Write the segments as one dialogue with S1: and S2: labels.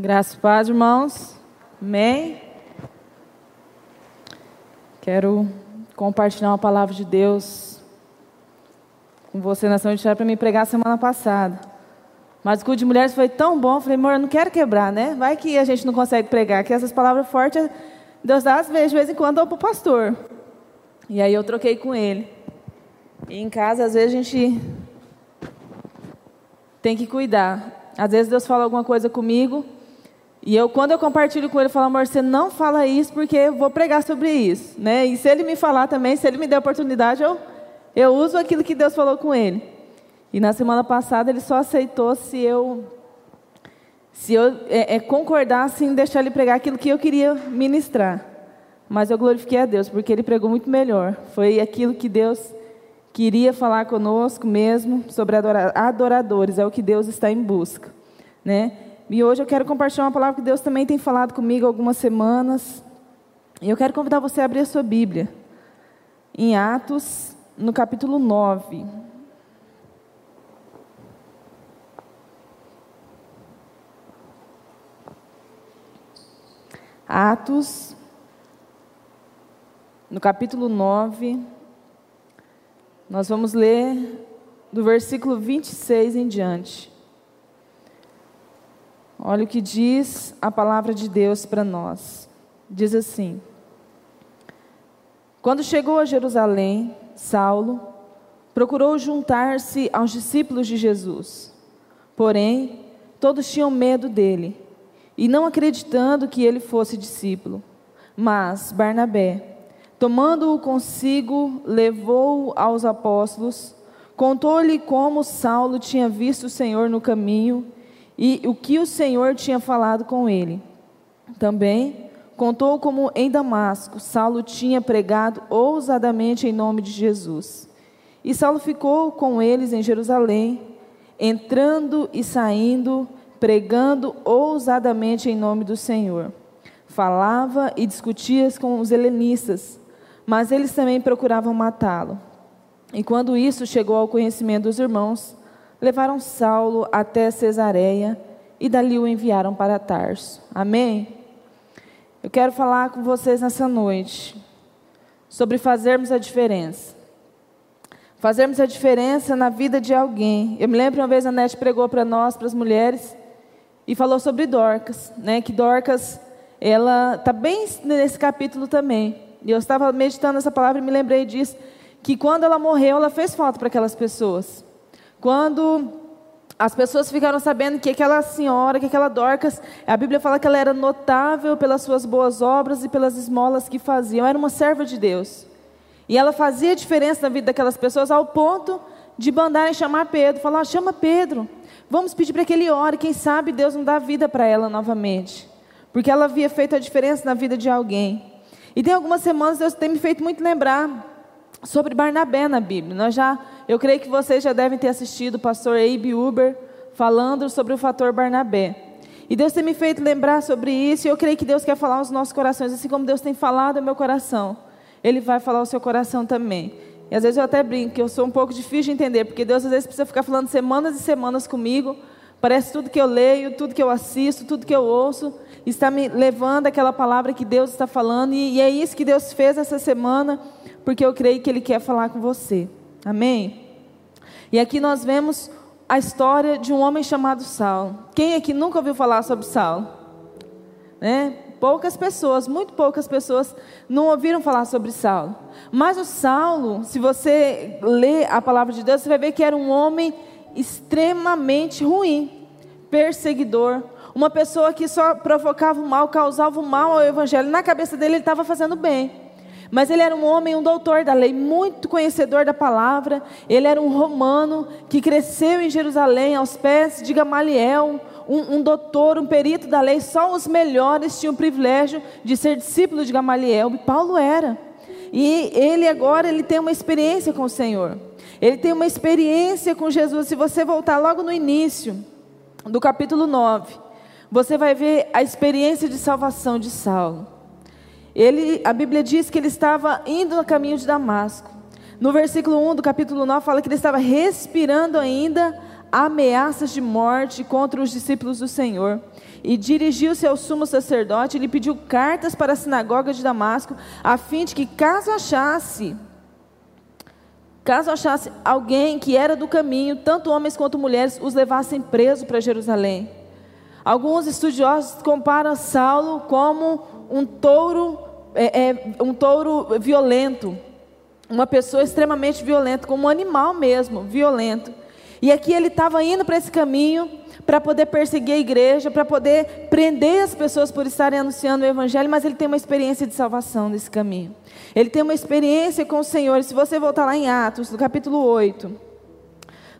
S1: Graças a paz, irmãos. Amém. Quero compartilhar uma palavra de Deus com você, nação de para me pregar semana passada. Mas o culto de mulheres foi tão bom, falei, amor, eu não quero quebrar, né? Vai que a gente não consegue pregar, que essas palavras fortes, Deus dá às vezes, de vez em quando, para o pastor. E aí eu troquei com ele. E em casa, às vezes, a gente tem que cuidar. Às vezes Deus fala alguma coisa comigo, e eu, quando eu compartilho com ele, eu falo, amor, você não fala isso porque eu vou pregar sobre isso. Né? E se ele me falar também, se ele me der a oportunidade, eu, eu uso aquilo que Deus falou com ele. E na semana passada ele só aceitou se eu se eu é, é, concordasse em deixar ele pregar aquilo que eu queria ministrar. Mas eu glorifiquei a Deus, porque ele pregou muito melhor. Foi aquilo que Deus queria falar conosco mesmo, sobre adoradores, é o que Deus está em busca. Né? E hoje eu quero compartilhar uma palavra que Deus também tem falado comigo algumas semanas. E eu quero convidar você a abrir a sua Bíblia. Em Atos, no capítulo 9. Atos, no capítulo 9. Nós vamos ler do versículo 26 em diante. Olha o que diz a palavra de Deus para nós. Diz assim: Quando chegou a Jerusalém, Saulo procurou juntar-se aos discípulos de Jesus. Porém, todos tinham medo dele e não acreditando que ele fosse discípulo. Mas Barnabé, tomando-o consigo, levou-o aos apóstolos, contou-lhe como Saulo tinha visto o Senhor no caminho e o que o Senhor tinha falado com ele. Também contou como em Damasco Saulo tinha pregado ousadamente em nome de Jesus. E Saulo ficou com eles em Jerusalém, entrando e saindo, pregando ousadamente em nome do Senhor. Falava e discutia com os helenistas, mas eles também procuravam matá-lo. E quando isso chegou ao conhecimento dos irmãos, levaram Saulo até Cesareia e dali o enviaram para Tarso. Amém? Eu quero falar com vocês nessa noite sobre fazermos a diferença. Fazermos a diferença na vida de alguém. Eu me lembro uma vez a Nete pregou para nós, para as mulheres, e falou sobre Dorcas, né? Que Dorcas, ela está bem nesse capítulo também. E eu estava meditando essa palavra e me lembrei disso, que quando ela morreu, ela fez falta para aquelas pessoas. Quando as pessoas ficaram sabendo que aquela senhora, que aquela Dorcas, a Bíblia fala que ela era notável pelas suas boas obras e pelas esmolas que faziam. Era uma serva de Deus. E ela fazia diferença na vida daquelas pessoas ao ponto de mandarem chamar Pedro. Falar, chama Pedro. Vamos pedir para que ele ore. Quem sabe Deus não dá vida para ela novamente. Porque ela havia feito a diferença na vida de alguém. E tem algumas semanas Deus tem me feito muito lembrar sobre Barnabé na Bíblia. Nós já eu creio que vocês já devem ter assistido o pastor Abe Uber falando sobre o fator Barnabé. E Deus tem me feito lembrar sobre isso, e eu creio que Deus quer falar aos nossos corações, assim como Deus tem falado ao meu coração. Ele vai falar ao seu coração também. E às vezes eu até brinco que eu sou um pouco difícil de entender, porque Deus às vezes precisa ficar falando semanas e semanas comigo. Parece tudo que eu leio, tudo que eu assisto, tudo que eu ouço, está me levando aquela palavra que Deus está falando, e, e é isso que Deus fez essa semana, porque eu creio que Ele quer falar com você. Amém? E aqui nós vemos a história de um homem chamado Saulo. Quem aqui nunca ouviu falar sobre Saulo? Né? Poucas pessoas, muito poucas pessoas não ouviram falar sobre Saulo. Mas o Saulo, se você ler a palavra de Deus, você vai ver que era um homem extremamente ruim, perseguidor, uma pessoa que só provocava o mal, causava o mal ao evangelho. Na cabeça dele ele estava fazendo bem. Mas ele era um homem, um doutor da lei, muito conhecedor da palavra. Ele era um romano que cresceu em Jerusalém aos pés de Gamaliel, um, um doutor, um perito da lei. Só os melhores tinham o privilégio de ser discípulo de Gamaliel. E Paulo era. E ele agora ele tem uma experiência com o Senhor. Ele tem uma experiência com Jesus. Se você voltar logo no início do capítulo 9, você vai ver a experiência de salvação de Saulo. Ele, a Bíblia diz que ele estava indo no caminho de Damasco. No versículo 1 do capítulo 9 fala que ele estava respirando ainda ameaças de morte contra os discípulos do Senhor. E dirigiu-se ao sumo sacerdote e lhe pediu cartas para a sinagoga de Damasco, a fim de que, caso achasse, caso achasse alguém que era do caminho, tanto homens quanto mulheres, os levassem preso para Jerusalém. Alguns estudiosos comparam Saulo como um touro, é, é, um touro violento, uma pessoa extremamente violenta, como um animal mesmo, violento. E aqui ele estava indo para esse caminho para poder perseguir a igreja, para poder prender as pessoas por estarem anunciando o evangelho, mas ele tem uma experiência de salvação nesse caminho. Ele tem uma experiência com o Senhor. Se você voltar lá em Atos, no capítulo 8,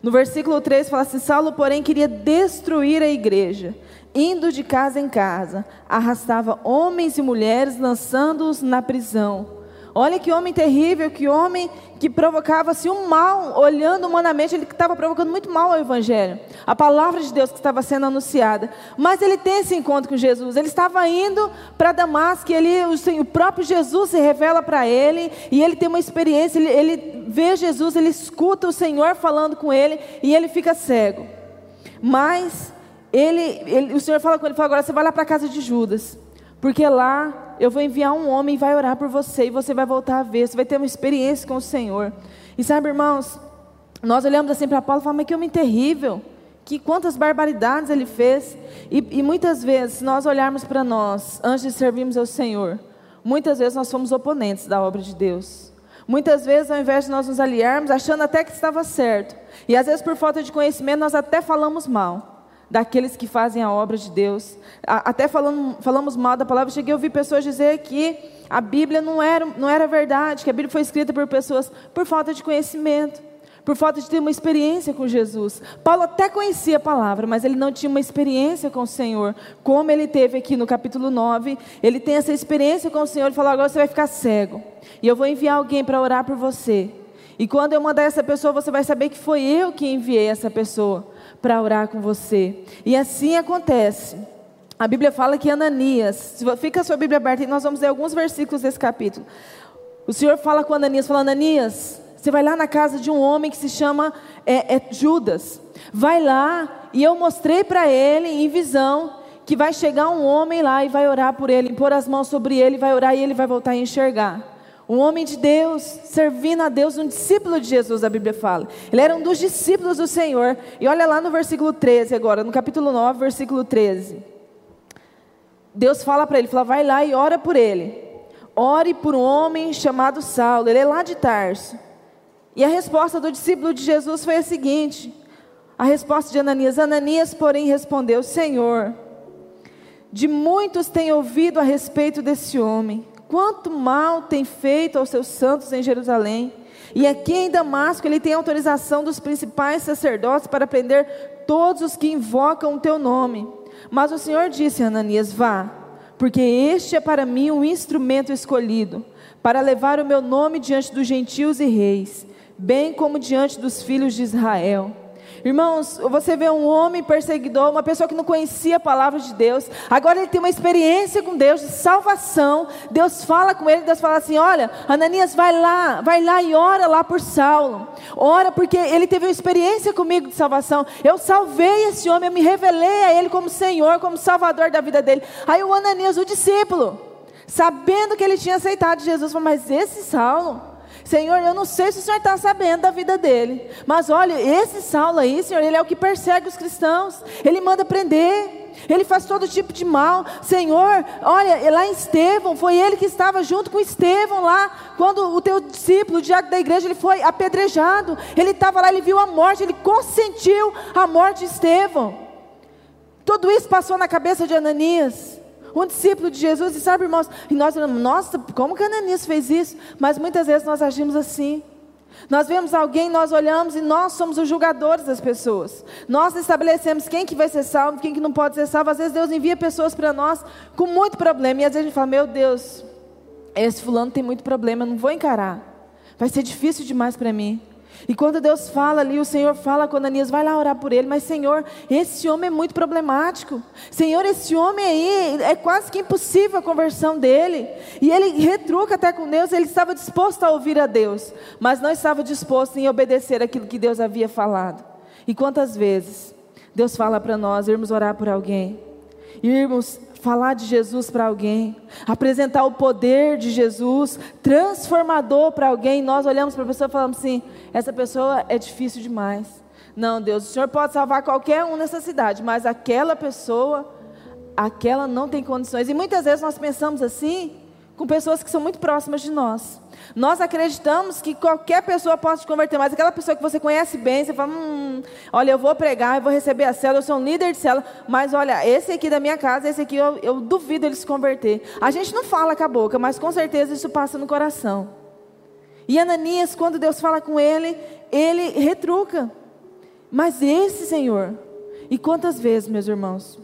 S1: no versículo 3 fala assim: Saulo, porém, queria destruir a igreja, indo de casa em casa, arrastava homens e mulheres, lançando-os na prisão. Olha que homem terrível, que homem que provocava-se um mal, olhando humanamente, ele estava provocando muito mal ao Evangelho, a palavra de Deus que estava sendo anunciada. Mas ele tem esse encontro com Jesus, ele estava indo para Damasco, ele, o, o, próprio Jesus se revela para ele, e ele tem uma experiência, ele, ele vê Jesus, ele escuta o Senhor falando com ele, e ele fica cego. Mas ele, ele o Senhor fala com ele, fala, agora você vai lá para a casa de Judas, porque lá eu vou enviar um homem e vai orar por você e você vai voltar a ver, você vai ter uma experiência com o Senhor. E sabe, irmãos, nós olhamos assim para Paulo e falamos, mas que homem terrível, que quantas barbaridades ele fez. E, e muitas vezes, nós olharmos para nós, antes de servirmos ao Senhor, muitas vezes nós fomos oponentes da obra de Deus. Muitas vezes, ao invés de nós nos aliarmos, achando até que estava certo, e às vezes por falta de conhecimento, nós até falamos mal daqueles que fazem a obra de Deus. Até falando, falamos mal da palavra, cheguei a ouvir pessoas dizer que a Bíblia não era, não era verdade, que a Bíblia foi escrita por pessoas por falta de conhecimento, por falta de ter uma experiência com Jesus. Paulo até conhecia a palavra, mas ele não tinha uma experiência com o Senhor, como ele teve aqui no capítulo 9. Ele tem essa experiência com o Senhor e falou: agora você vai ficar cego, e eu vou enviar alguém para orar por você. E quando eu mandar essa pessoa, você vai saber que foi eu que enviei essa pessoa para orar com você. E assim acontece. A Bíblia fala que Ananias, fica a sua Bíblia aberta e nós vamos ler alguns versículos desse capítulo. O Senhor fala com Ananias, fala, Ananias, você vai lá na casa de um homem que se chama é, é Judas. Vai lá e eu mostrei para ele em visão que vai chegar um homem lá e vai orar por ele, impor as mãos sobre ele, vai orar e ele vai voltar a enxergar um homem de Deus, servindo a Deus, um discípulo de Jesus, a Bíblia fala. Ele era um dos discípulos do Senhor. E olha lá no versículo 13 agora, no capítulo 9, versículo 13. Deus fala para ele, fala, vai lá e ora por ele. Ore por um homem chamado Saulo, ele é lá de Tarso. E a resposta do discípulo de Jesus foi a seguinte: a resposta de Ananias, Ananias, porém, respondeu: Senhor, de muitos tenho ouvido a respeito desse homem quanto mal tem feito aos seus santos em Jerusalém. E aqui em Damasco ele tem autorização dos principais sacerdotes para prender todos os que invocam o teu nome. Mas o Senhor disse a Ananias: Vá, porque este é para mim um instrumento escolhido, para levar o meu nome diante dos gentios e reis, bem como diante dos filhos de Israel. Irmãos, você vê um homem perseguidor, uma pessoa que não conhecia a palavra de Deus, agora ele tem uma experiência com Deus de salvação. Deus fala com ele, Deus fala assim: Olha, Ananias, vai lá, vai lá e ora lá por Saulo. Ora, porque ele teve uma experiência comigo de salvação. Eu salvei esse homem, eu me revelei a ele como Senhor, como Salvador da vida dele. Aí o Ananias, o discípulo, sabendo que ele tinha aceitado Jesus, falou: Mas esse Saulo. Senhor, eu não sei se o Senhor está sabendo da vida dele, mas olha, esse Saulo aí, Senhor, ele é o que persegue os cristãos, ele manda prender, ele faz todo tipo de mal. Senhor, olha, lá em Estevão, foi ele que estava junto com Estevão lá, quando o teu discípulo, o diácono da igreja, ele foi apedrejado, ele estava lá, ele viu a morte, ele consentiu a morte de Estevão. Tudo isso passou na cabeça de Ananias um discípulo de Jesus, e sabe, irmãos, e nós nossa, como que Ananias fez isso? Mas muitas vezes nós agimos assim. Nós vemos alguém, nós olhamos e nós somos os julgadores das pessoas. Nós estabelecemos quem que vai ser salvo, quem que não pode ser salvo. Às vezes Deus envia pessoas para nós com muito problema. E às vezes a gente fala, meu Deus, esse fulano tem muito problema, eu não vou encarar. Vai ser difícil demais para mim. E quando Deus fala ali, o Senhor fala com Ananias, vai lá orar por ele, mas Senhor, esse homem é muito problemático. Senhor, esse homem aí, é quase que impossível a conversão dele. E ele retruca até com Deus, ele estava disposto a ouvir a Deus, mas não estava disposto em obedecer aquilo que Deus havia falado. E quantas vezes Deus fala para nós irmos orar por alguém, irmos falar de Jesus para alguém, apresentar o poder de Jesus transformador para alguém, nós olhamos para a pessoa e falamos assim: essa pessoa é difícil demais. Não, Deus, o Senhor pode salvar qualquer um nessa cidade, mas aquela pessoa, aquela não tem condições. E muitas vezes nós pensamos assim com pessoas que são muito próximas de nós. Nós acreditamos que qualquer pessoa pode se converter, mas aquela pessoa que você conhece bem, você fala, hum, olha, eu vou pregar, eu vou receber a célula, eu sou um líder de célula, mas olha, esse aqui da minha casa, esse aqui eu, eu duvido ele se converter. A gente não fala com a boca, mas com certeza isso passa no coração. E Ananias, quando Deus fala com ele, ele retruca. Mas esse Senhor, e quantas vezes, meus irmãos,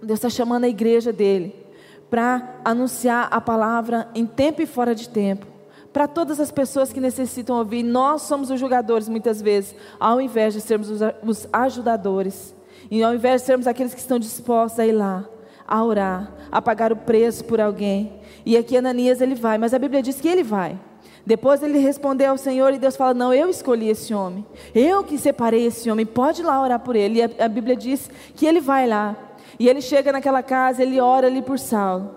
S1: Deus está chamando a igreja dele para anunciar a palavra em tempo e fora de tempo para todas as pessoas que necessitam ouvir. Nós somos os julgadores muitas vezes, ao invés de sermos os ajudadores. E ao invés de sermos aqueles que estão dispostos a ir lá, a orar, a pagar o preço por alguém. E aqui Ananias ele vai, mas a Bíblia diz que ele vai. Depois ele respondeu ao Senhor e Deus fala: Não, eu escolhi esse homem. Eu que separei esse homem. Pode ir lá orar por ele. E a, a Bíblia diz que ele vai lá. E ele chega naquela casa, ele ora ali por Saulo.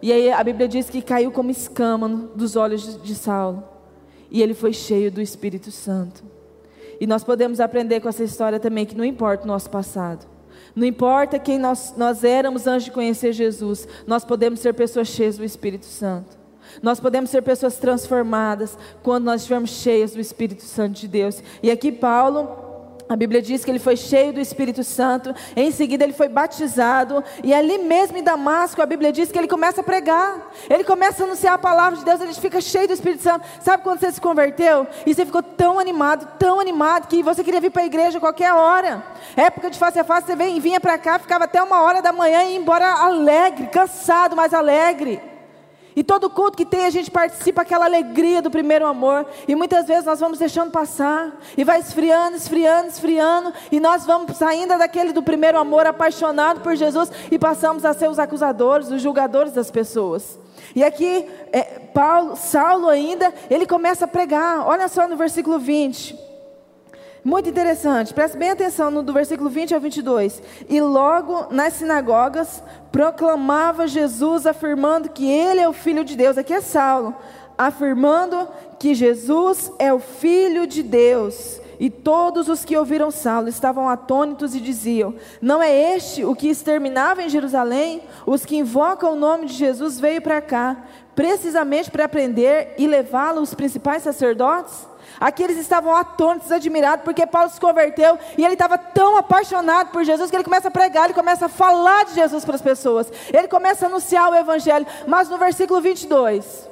S1: E aí a Bíblia diz que caiu como escama dos olhos de Saulo. E ele foi cheio do Espírito Santo. E nós podemos aprender com essa história também que não importa o nosso passado. Não importa quem nós, nós éramos antes de conhecer Jesus, nós podemos ser pessoas cheias do Espírito Santo. Nós podemos ser pessoas transformadas quando nós estivermos cheias do Espírito Santo de Deus. E aqui Paulo a Bíblia diz que ele foi cheio do Espírito Santo, em seguida ele foi batizado, e ali mesmo em Damasco, a Bíblia diz que ele começa a pregar, ele começa a anunciar a palavra de Deus, ele fica cheio do Espírito Santo. Sabe quando você se converteu? E você ficou tão animado, tão animado, que você queria vir para a igreja a qualquer hora. Época de face a face, você vinha para cá, ficava até uma hora da manhã e ia embora alegre, cansado, mas alegre. E todo culto que tem, a gente participa aquela alegria do primeiro amor. E muitas vezes nós vamos deixando passar. E vai esfriando, esfriando, esfriando. E nós vamos saindo daquele do primeiro amor, apaixonado por Jesus. E passamos a ser os acusadores, os julgadores das pessoas. E aqui, é, Paulo, Saulo ainda, ele começa a pregar. Olha só no versículo 20. Muito interessante, preste bem atenção no do versículo 20 ao 22. E logo nas sinagogas proclamava Jesus, afirmando que ele é o Filho de Deus. Aqui é Saulo, afirmando que Jesus é o Filho de Deus. E todos os que ouviram Saulo estavam atônitos e diziam: Não é este o que exterminava em Jerusalém? Os que invocam o nome de Jesus veio para cá, precisamente para prender e levá-lo os principais sacerdotes? Aqui eles estavam atônitos, admirados, porque Paulo se converteu e ele estava tão apaixonado por Jesus que ele começa a pregar, ele começa a falar de Jesus para as pessoas, ele começa a anunciar o Evangelho. Mas no versículo 22,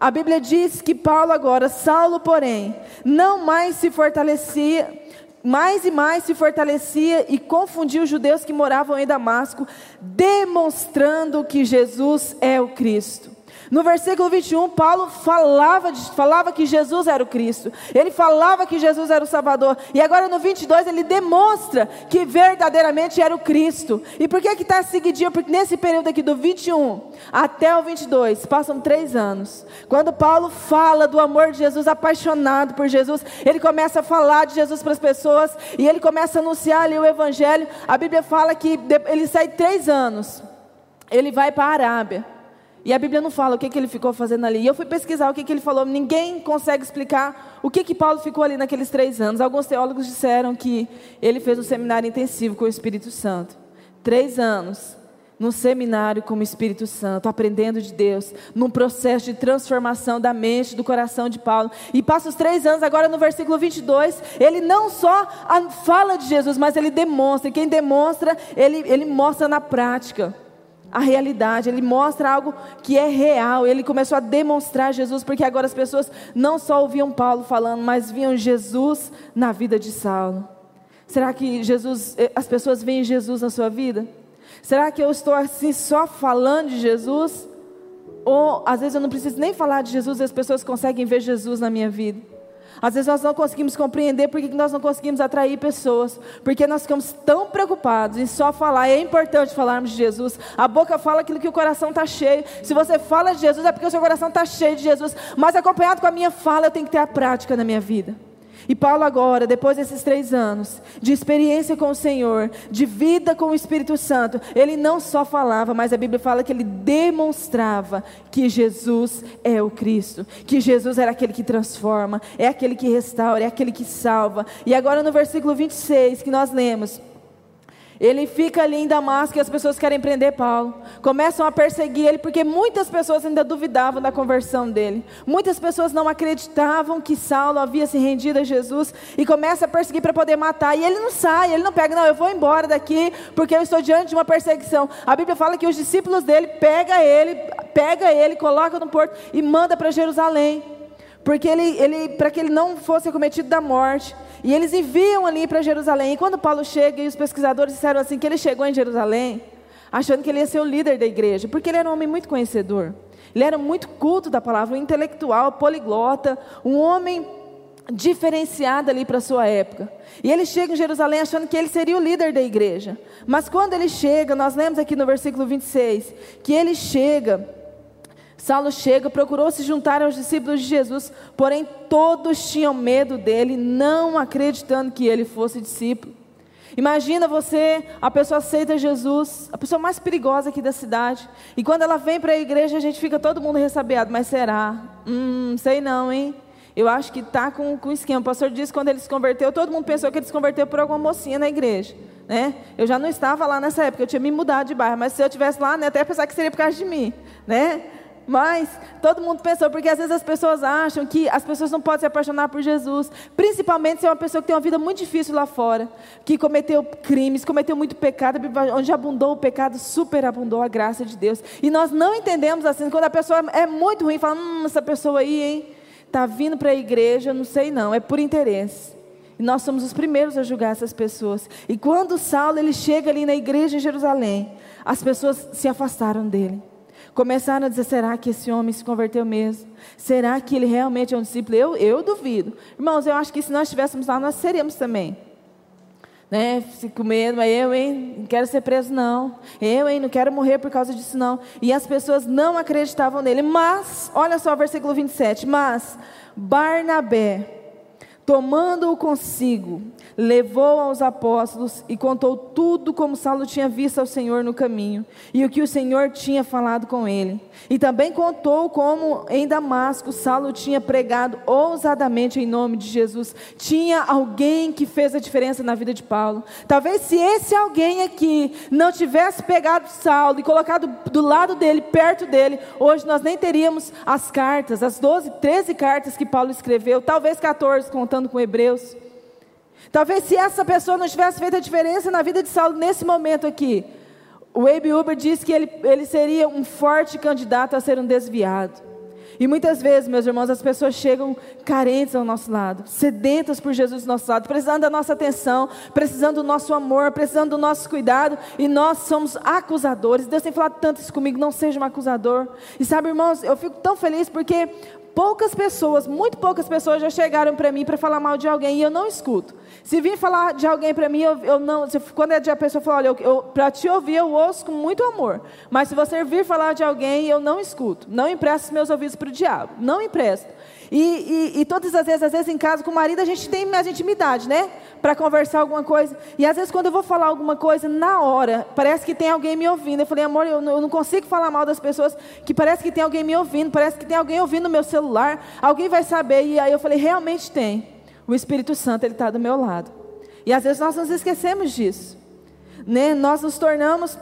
S1: a Bíblia diz que Paulo agora, Saulo, porém, não mais se fortalecia, mais e mais se fortalecia e confundia os judeus que moravam em Damasco, demonstrando que Jesus é o Cristo. No versículo 21, Paulo falava, falava que Jesus era o Cristo, ele falava que Jesus era o Salvador, e agora no 22 ele demonstra que verdadeiramente era o Cristo. E por que que está seguidinho? Porque nesse período aqui do 21 até o 22, passam três anos. Quando Paulo fala do amor de Jesus, apaixonado por Jesus, ele começa a falar de Jesus para as pessoas, e ele começa a anunciar ali o Evangelho. A Bíblia fala que ele sai três anos, ele vai para a Arábia. E a Bíblia não fala o que, que ele ficou fazendo ali. E eu fui pesquisar o que, que ele falou. Ninguém consegue explicar o que, que Paulo ficou ali naqueles três anos. Alguns teólogos disseram que ele fez um seminário intensivo com o Espírito Santo. Três anos num seminário com o Espírito Santo, aprendendo de Deus, num processo de transformação da mente, do coração de Paulo. E passa os três anos, agora no versículo 22, ele não só fala de Jesus, mas ele demonstra. E quem demonstra, ele, ele mostra na prática a realidade, ele mostra algo que é real. Ele começou a demonstrar Jesus, porque agora as pessoas não só ouviam Paulo falando, mas viam Jesus na vida de Saulo. Será que Jesus, eh, as pessoas veem Jesus na sua vida? Será que eu estou assim só falando de Jesus? Ou às vezes eu não preciso nem falar de Jesus e as pessoas conseguem ver Jesus na minha vida? Às vezes nós não conseguimos compreender porque nós não conseguimos atrair pessoas, porque nós ficamos tão preocupados em só falar. É importante falarmos de Jesus. A boca fala aquilo que o coração está cheio. Se você fala de Jesus, é porque o seu coração está cheio de Jesus. Mas acompanhado com a minha fala, eu tenho que ter a prática na minha vida. E Paulo, agora, depois desses três anos de experiência com o Senhor, de vida com o Espírito Santo, ele não só falava, mas a Bíblia fala que ele demonstrava que Jesus é o Cristo, que Jesus era aquele que transforma, é aquele que restaura, é aquele que salva. E agora no versículo 26 que nós lemos. Ele fica ali em Damasco e as pessoas querem prender Paulo. Começam a perseguir ele porque muitas pessoas ainda duvidavam da conversão dele. Muitas pessoas não acreditavam que Saulo havia se rendido a Jesus e começa a perseguir para poder matar. E ele não sai, ele não pega, não, eu vou embora daqui porque eu estou diante de uma perseguição. A Bíblia fala que os discípulos dele pega ele, pega ele, coloca no porto e manda para Jerusalém. Porque ele, ele para que ele não fosse acometido da morte. E eles enviam ali para Jerusalém. E quando Paulo chega, e os pesquisadores disseram assim que ele chegou em Jerusalém, achando que ele ia ser o líder da igreja, porque ele era um homem muito conhecedor. Ele era muito culto da palavra, um intelectual, poliglota, um homem diferenciado ali para a sua época. E ele chega em Jerusalém achando que ele seria o líder da igreja. Mas quando ele chega, nós lemos aqui no versículo 26, que ele chega Saulo chega, procurou se juntar aos discípulos de Jesus, porém todos tinham medo dele, não acreditando que ele fosse discípulo. Imagina você, a pessoa aceita Jesus, a pessoa mais perigosa aqui da cidade, e quando ela vem para a igreja, a gente fica todo mundo ressabiado, mas será? Hum, sei não, hein? Eu acho que está com, com esquema. O pastor disse que quando ele se converteu, todo mundo pensou que ele se converteu por alguma mocinha na igreja. Né? Eu já não estava lá nessa época, eu tinha me mudado de bairro, mas se eu estivesse lá, né, até pensar que seria por causa de mim. Né? Mas todo mundo pensou, porque às vezes as pessoas acham que as pessoas não podem se apaixonar por Jesus, principalmente se é uma pessoa que tem uma vida muito difícil lá fora, que cometeu crimes, cometeu muito pecado, onde abundou o pecado, superabundou a graça de Deus. E nós não entendemos assim, quando a pessoa é muito ruim, fala, hum, essa pessoa aí, hein, está vindo para a igreja, não sei não, é por interesse. E nós somos os primeiros a julgar essas pessoas. E quando Saulo ele chega ali na igreja em Jerusalém, as pessoas se afastaram dele. Começaram a dizer: será que esse homem se converteu mesmo? Será que ele realmente é um discípulo? Eu, eu duvido. Irmãos, eu acho que se nós estivéssemos lá, nós seríamos também. Né? Com medo, mas eu, hein? Não quero ser preso, não. Eu, hein? Não quero morrer por causa disso, não. E as pessoas não acreditavam nele. Mas, olha só o versículo 27. Mas Barnabé, tomando-o consigo, levou aos apóstolos e contou tudo como Saulo tinha visto ao Senhor no caminho e o que o Senhor tinha falado com ele. E também contou como em Damasco Saulo tinha pregado ousadamente em nome de Jesus. Tinha alguém que fez a diferença na vida de Paulo. Talvez se esse alguém aqui não tivesse pegado Saulo e colocado do lado dele, perto dele, hoje nós nem teríamos as cartas, as 12, 13 cartas que Paulo escreveu, talvez 14 com Hebreus. Talvez se essa pessoa não tivesse feito a diferença na vida de Saulo nesse momento aqui, o Abe Uber disse que ele, ele seria um forte candidato a ser um desviado. E muitas vezes, meus irmãos, as pessoas chegam carentes ao nosso lado, sedentas por Jesus do nosso lado, precisando da nossa atenção, precisando do nosso amor, precisando do nosso cuidado, e nós somos acusadores. Deus tem falado tanto isso comigo, não seja um acusador. E sabe, irmãos, eu fico tão feliz porque poucas pessoas, muito poucas pessoas já chegaram para mim para falar mal de alguém e eu não escuto. Se vir falar de alguém para mim, eu, eu, não. Se, quando é de a pessoa falar, olha, eu, eu para te ouvir eu ouço com muito amor. Mas se você vir falar de alguém, eu não escuto. Não empresto meus ouvidos para o diabo. Não empresto. E, e, e, todas as vezes, às vezes em casa com o marido, a gente tem mais intimidade, né? Para conversar alguma coisa. E às vezes quando eu vou falar alguma coisa, na hora, parece que tem alguém me ouvindo. Eu falei, amor, eu não, consigo falar mal das pessoas, que parece que tem alguém me ouvindo, parece que tem alguém ouvindo no meu celular. Alguém vai saber. E aí eu falei, realmente tem. O Espírito Santo, ele está do meu lado. E às vezes nós nos esquecemos disso. Né? Nós nos tornamos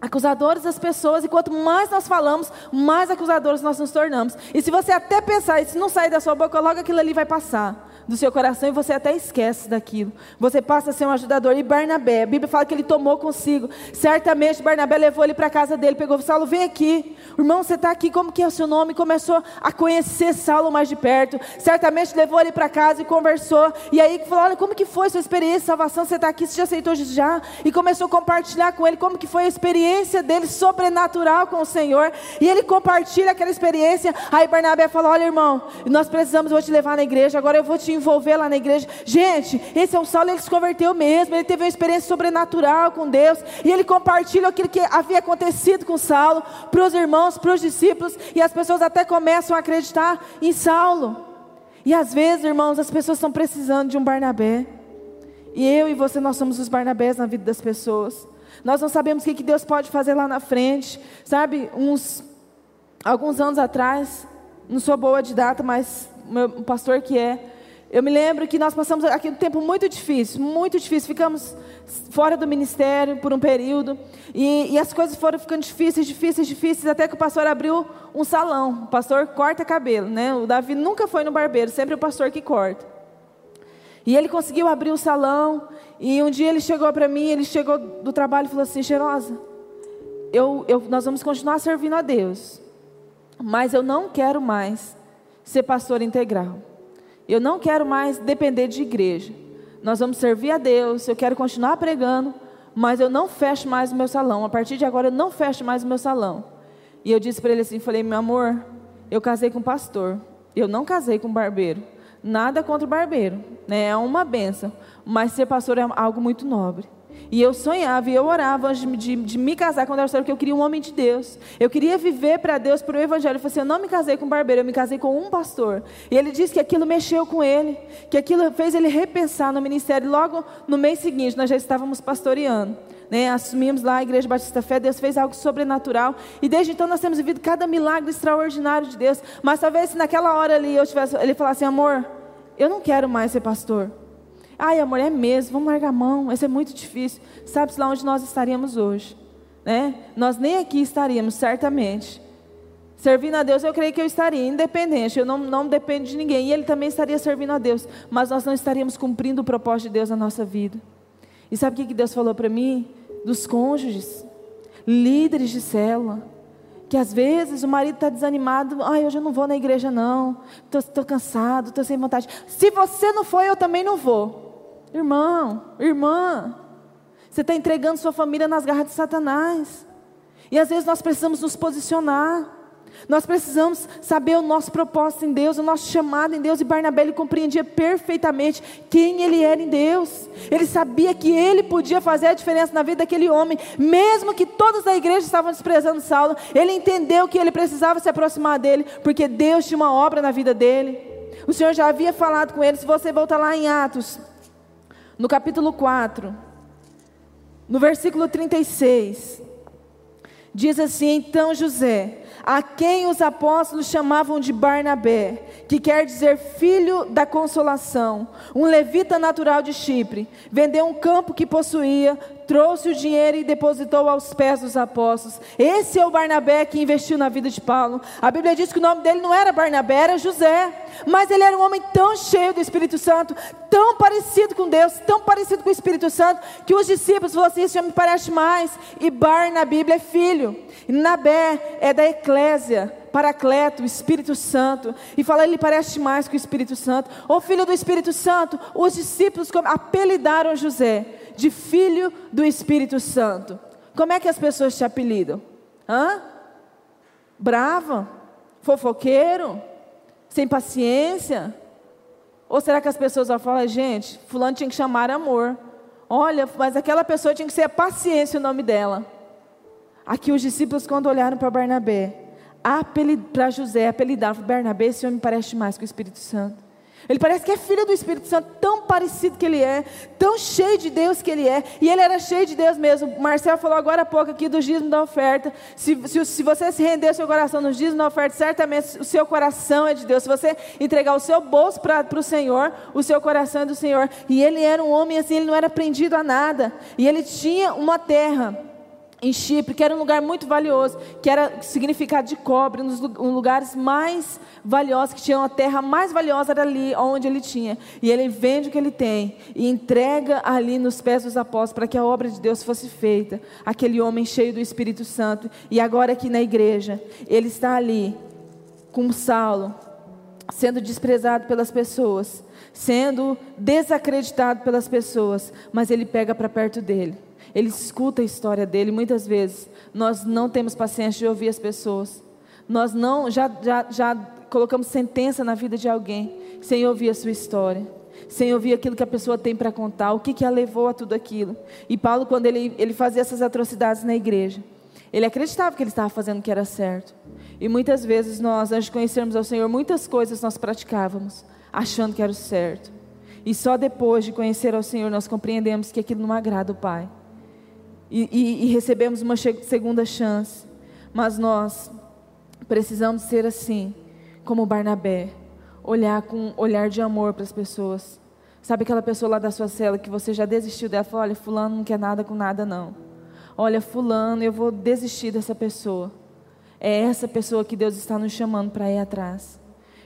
S1: acusadores das pessoas, e quanto mais nós falamos, mais acusadores nós nos tornamos. E se você até pensar, e se não sair da sua boca, logo aquilo ali vai passar do seu coração e você até esquece daquilo. Você passa a ser um ajudador. E Barnabé, a Bíblia fala que ele tomou consigo. Certamente Barnabé levou ele para a casa dele, pegou Saulo, vem aqui. Irmão, você está aqui, como que é o seu nome? Começou a conhecer Saulo mais de perto. Certamente levou ele para casa e conversou. E aí falou, olha, como que foi sua experiência de salvação? Você está aqui, você já aceitou já? E começou a compartilhar com ele como que foi a experiência dele sobrenatural com o Senhor. E ele compartilha aquela experiência. Aí Barnabé falou, olha irmão, nós precisamos, vou te levar na igreja, agora eu vou te envolver lá na igreja. Gente, esse é um Saulo, ele se converteu mesmo, ele teve uma experiência sobrenatural com Deus, e ele compartilha aquilo que havia acontecido com Saulo para os irmãos, para os discípulos, e as pessoas até começam a acreditar em Saulo. E às vezes, irmãos, as pessoas estão precisando de um Barnabé. E eu e você, nós somos os Barnabés na vida das pessoas. Nós não sabemos o que Deus pode fazer lá na frente. Sabe, uns alguns anos atrás, não sou boa de data, mas meu pastor que é, eu me lembro que nós passamos aqui um tempo muito difícil, muito difícil. Ficamos fora do ministério por um período. E, e, as coisas foram ficando difíceis, difíceis, difíceis, até que o pastor abriu um salão. O pastor corta cabelo, né? O Davi nunca foi no barbeiro, sempre o pastor que corta. E ele conseguiu abrir o salão. E um dia ele chegou para mim, ele chegou do trabalho e falou assim: Cheirosa, eu, eu, nós vamos continuar servindo a Deus, mas eu não quero mais ser pastor integral. Eu não quero mais depender de igreja. Nós vamos servir a Deus, eu quero continuar pregando, mas eu não fecho mais o meu salão. A partir de agora eu não fecho mais o meu salão. E eu disse para ele assim, falei, meu amor, eu casei com pastor. Eu não casei com barbeiro. Nada contra o barbeiro, né? É uma benção. Mas ser pastor é algo muito nobre. E eu sonhava e eu orava antes de, de, me casar eu era solteira, porque eu queria um homem de Deus. Eu queria viver para Deus, para o Evangelho. Eu falei assim: eu não me casei com um barbeiro, eu me casei com um pastor. E ele disse que aquilo mexeu com ele, que aquilo fez ele repensar no ministério. Logo no mês seguinte, nós já estávamos pastoreando. Né, assumimos lá a Igreja Batista Fé, Deus fez algo sobrenatural. E desde então nós temos vivido cada milagre extraordinário de Deus. Mas talvez se naquela hora ali eu tivesse, ele falasse, amor, eu não quero mais ser pastor. Ai, amor, é mesmo, vamos largar a mão, isso é muito difícil. Sabe-se lá onde nós estaríamos hoje? Né? Nós nem aqui estaríamos, certamente. Servindo a Deus, eu creio que eu estaria independente, eu não, não dependo de ninguém. E Ele também estaria servindo a Deus, mas nós não estaríamos cumprindo o propósito de Deus na nossa vida. E sabe o que Deus falou para mim? Dos cônjuges, líderes de célula, que às vezes o marido está desanimado, ai, hoje eu não vou na igreja não, estou cansado, estou sem vontade. Se você não for, eu também não vou. Irmão, irmã, você está entregando sua família nas garras de Satanás. E às vezes nós precisamos nos posicionar. Nós precisamos saber o nosso propósito em Deus, o nosso chamado em Deus. E Barnabé ele compreendia perfeitamente quem ele era em Deus. Ele sabia que ele podia fazer a diferença na vida daquele homem, mesmo que todos da igreja estavam desprezando Saulo. Ele entendeu que ele precisava se aproximar dele, porque Deus tinha uma obra na vida dele. O Senhor já havia falado com ele. Se você voltar lá em Atos, no capítulo 4, no versículo 36, diz assim: Então José, a quem os apóstolos chamavam de Barnabé, que quer dizer filho da consolação, um levita natural de Chipre, vendeu um campo que possuía, trouxe o dinheiro e depositou aos pés dos apóstolos. Esse é o Barnabé que investiu na vida de Paulo. A Bíblia diz que o nome dele não era Barnabé, era José. Mas ele era um homem tão cheio do Espírito Santo, tão parecido com Deus, tão parecido com o Espírito Santo, que os discípulos falaram assim: Esse homem parece mais. E Bar na Bíblia é filho. Nabé é da eclésia. Paracleto, Espírito Santo, e fala, ele parece mais com o Espírito Santo. O filho do Espírito Santo, os discípulos apelidaram José de filho do Espírito Santo. Como é que as pessoas te apelidam? Hã? Brava? Fofoqueiro? Sem paciência? Ou será que as pessoas vão falar, gente, fulano tinha que chamar amor. Olha, mas aquela pessoa tinha que ser paciência o nome dela. Aqui os discípulos, quando olharam para Barnabé, para José, apelidaram Barnabé, esse homem parece mais com o Espírito Santo. Ele parece que é filho do Espírito Santo, tão parecido que ele é, tão cheio de Deus que ele é, e ele era cheio de Deus mesmo. Marcel falou agora há pouco aqui dos dízimos da oferta. Se, se, se você se render o seu coração nos dízimos da oferta, certamente o seu coração é de Deus. Se você entregar o seu bolso para o Senhor, o seu coração é do Senhor. E ele era um homem assim, ele não era prendido a nada, e ele tinha uma terra em Chipre, que era um lugar muito valioso, que era significado de cobre, um dos lugares mais valiosos, que tinha uma terra mais valiosa era ali onde ele tinha. E ele vende o que ele tem e entrega ali nos pés dos apóstolos para que a obra de Deus fosse feita. Aquele homem cheio do Espírito Santo. E agora aqui na igreja, ele está ali com Saulo, sendo desprezado pelas pessoas, sendo desacreditado pelas pessoas, mas ele pega para perto dele ele escuta a história dele. Muitas vezes nós não temos paciência de ouvir as pessoas. Nós não já, já, já colocamos sentença na vida de alguém sem ouvir a sua história, sem ouvir aquilo que a pessoa tem para contar, o que, que a levou a tudo aquilo. E Paulo, quando ele, ele fazia essas atrocidades na igreja, ele acreditava que ele estava fazendo o que era certo. E muitas vezes nós, antes de conhecermos ao Senhor, muitas coisas nós praticávamos achando que era o certo. E só depois de conhecer ao Senhor nós compreendemos que aquilo não agrada o Pai. E, e, e recebemos uma segunda chance. Mas nós precisamos ser assim, como Barnabé, olhar com olhar de amor para as pessoas. Sabe aquela pessoa lá da sua cela que você já desistiu dela? Falou, olha, fulano não quer nada com nada não. Olha, fulano, eu vou desistir dessa pessoa. É essa pessoa que Deus está nos chamando para ir atrás.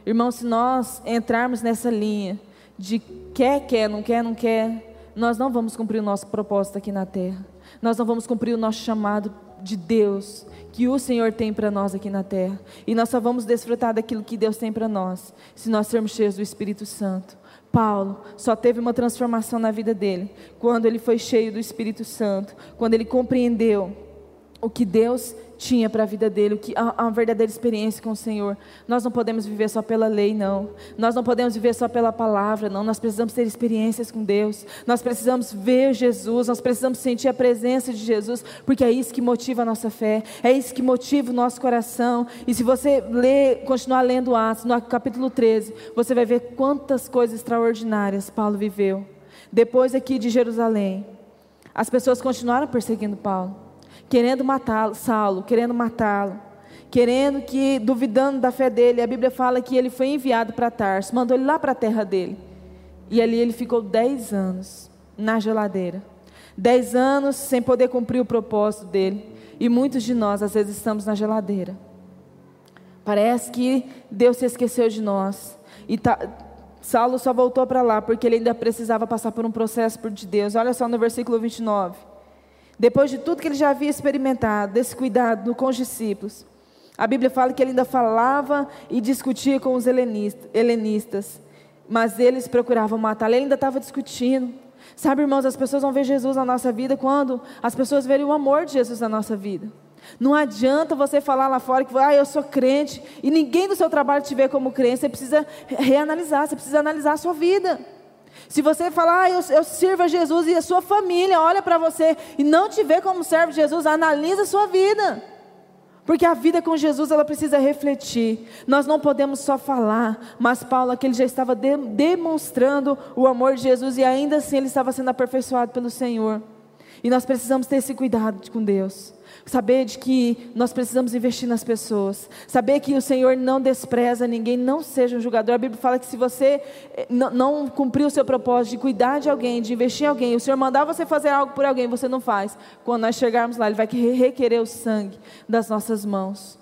S1: Irmão, se nós entrarmos nessa linha de quer, quer, não quer, não quer, nós não vamos cumprir o nosso propósito aqui na terra. Nós não vamos cumprir o nosso chamado de Deus, que o Senhor tem para nós aqui na terra. E nós só vamos desfrutar daquilo que Deus tem para nós, se nós sermos cheios do Espírito Santo. Paulo só teve uma transformação na vida dele quando ele foi cheio do Espírito Santo, quando ele compreendeu o que Deus tinha para a vida dele, o que a, a, verdadeira experiência com o Senhor. Nós não podemos viver só pela lei, não. Nós não podemos viver só pela palavra, não. Nós precisamos ter experiências com Deus. Nós precisamos ver Jesus, nós precisamos sentir a presença de Jesus, porque é isso que motiva a nossa fé, é isso que motiva o nosso coração. E se você ler, continuar lendo Atos, no capítulo 13, você vai ver quantas coisas extraordinárias Paulo viveu. Depois aqui de Jerusalém, as pessoas continuaram perseguindo Paulo querendo matá-lo, Saulo, querendo matá-lo, querendo que, duvidando da fé dele, a Bíblia fala que ele foi enviado para Tarso, mandou ele lá para a terra dele. E ali ele ficou dez anos na geladeira. Dez anos sem poder cumprir o propósito dele. E muitos de nós, às vezes, estamos na geladeira. Parece que Deus se esqueceu de nós. E tá, Saulo só voltou para lá porque ele ainda precisava passar por um processo de Deus. Olha só no versículo 29. Depois de tudo que ele já havia experimentado, desse cuidado com os discípulos, a Bíblia fala que ele ainda falava e discutia com os helenistas, mas eles procuravam matá-lo. Ele ainda estava discutindo. Sabe, irmãos, as pessoas vão ver Jesus na nossa vida quando as pessoas verem o amor de Jesus na nossa vida. Não adianta você falar lá fora que ah, eu sou crente e ninguém do seu trabalho te vê como crente. Você precisa reanalisar, você precisa analisar a sua vida. Se você falar, ah, eu, eu sirvo a Jesus e a sua família olha para você e não te vê como serve Jesus, analisa a sua vida. Porque a vida com Jesus ela precisa refletir. Nós não podemos só falar, mas Paulo aqui ele já estava de, demonstrando o amor de Jesus e ainda assim ele estava sendo aperfeiçoado pelo Senhor. E nós precisamos ter esse cuidado com Deus. Saber de que nós precisamos investir nas pessoas. Saber que o Senhor não despreza ninguém, não seja um julgador. A Bíblia fala que se você eh, não cumprir o seu propósito de cuidar de alguém, de investir em alguém, o Senhor mandar você fazer algo por alguém, você não faz. Quando nós chegarmos lá, Ele vai requerer o sangue das nossas mãos.